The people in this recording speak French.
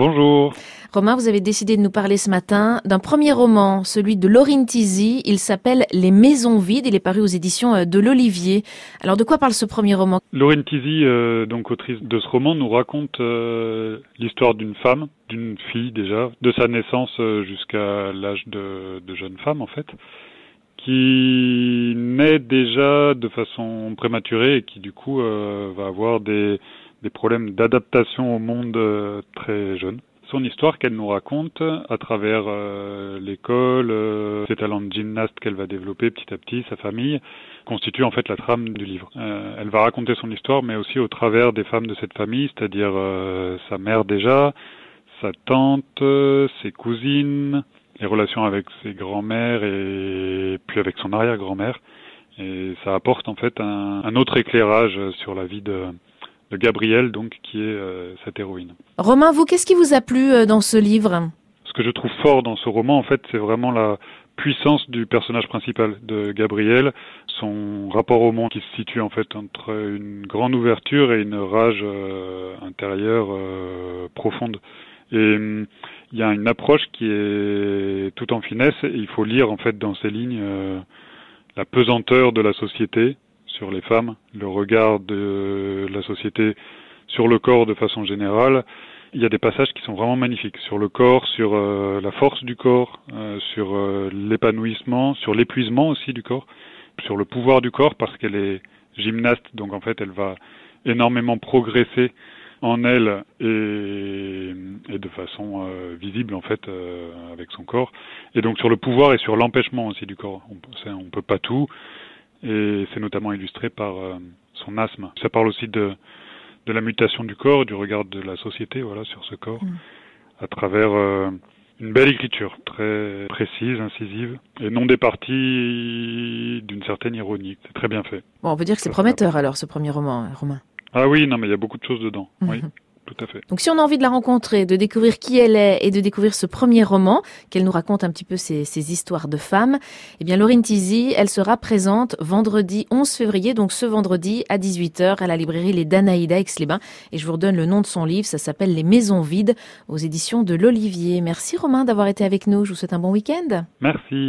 Bonjour. Romain, vous avez décidé de nous parler ce matin d'un premier roman, celui de Laurine Tizi. Il s'appelle Les Maisons Vides. Il est paru aux éditions euh, de l'Olivier. Alors, de quoi parle ce premier roman? Laurine Tizi, euh, donc autrice de ce roman, nous raconte euh, l'histoire d'une femme, d'une fille déjà, de sa naissance jusqu'à l'âge de, de jeune femme en fait, qui naît déjà de façon prématurée et qui du coup euh, va avoir des, des problèmes d'adaptation au monde euh, très jeune. Son histoire qu'elle nous raconte à travers euh, l'école, euh, ses talents de gymnaste qu'elle va développer petit à petit, sa famille, constitue en fait la trame du livre. Euh, elle va raconter son histoire, mais aussi au travers des femmes de cette famille, c'est-à-dire euh, sa mère déjà, sa tante, ses cousines, les relations avec ses grands-mères et puis avec son arrière-grand-mère. Et ça apporte en fait un, un autre éclairage sur la vie de, de Gabrielle, donc qui est euh, cette héroïne. Romain, vous, qu'est-ce qui vous a plu euh, dans ce livre? Ce que je trouve fort dans ce roman, en fait, c'est vraiment la puissance du personnage principal de Gabrielle, son rapport au monde qui se situe en fait entre une grande ouverture et une rage euh, intérieure euh, profonde. Et hum, il y a une approche qui est tout en finesse. Et il faut lire en fait dans ces lignes euh, la pesanteur de la société sur les femmes, le regard de la société sur le corps de façon générale. Il y a des passages qui sont vraiment magnifiques sur le corps, sur euh, la force du corps, euh, sur euh, l'épanouissement, sur l'épuisement aussi du corps, sur le pouvoir du corps parce qu'elle est gymnaste, donc en fait elle va énormément progresser en elle et, de façon visible en fait avec son corps. Et donc sur le pouvoir et sur l'empêchement aussi du corps. On, on peut pas tout et c'est notamment illustré par euh, son asthme. Ça parle aussi de de la mutation du corps, du regard de la société voilà sur ce corps Mm. à travers euh, une belle écriture très précise, incisive et non départie d'une certaine ironie. C'est très bien fait. Bon, on peut dire que c'est prometteur alors, ce premier roman, Romain. Ah oui, non mais il y a beaucoup de choses dedans. Oui, Mhm. Tout à fait. Donc si on a envie de la rencontrer, de découvrir qui elle est et de découvrir ce premier roman, qu'elle nous raconte un petit peu ses, ses histoires de femmes, eh bien Laurine Tizi, elle sera présente vendredi 11 février, donc ce vendredi à 18h à la librairie Les Danaïda Aix-les-Bains. Et je vous redonne le nom de son livre, ça s'appelle Les Maisons Vides aux éditions de l'Olivier. Merci Romain d'avoir été avec nous, je vous souhaite un bon week-end. Merci.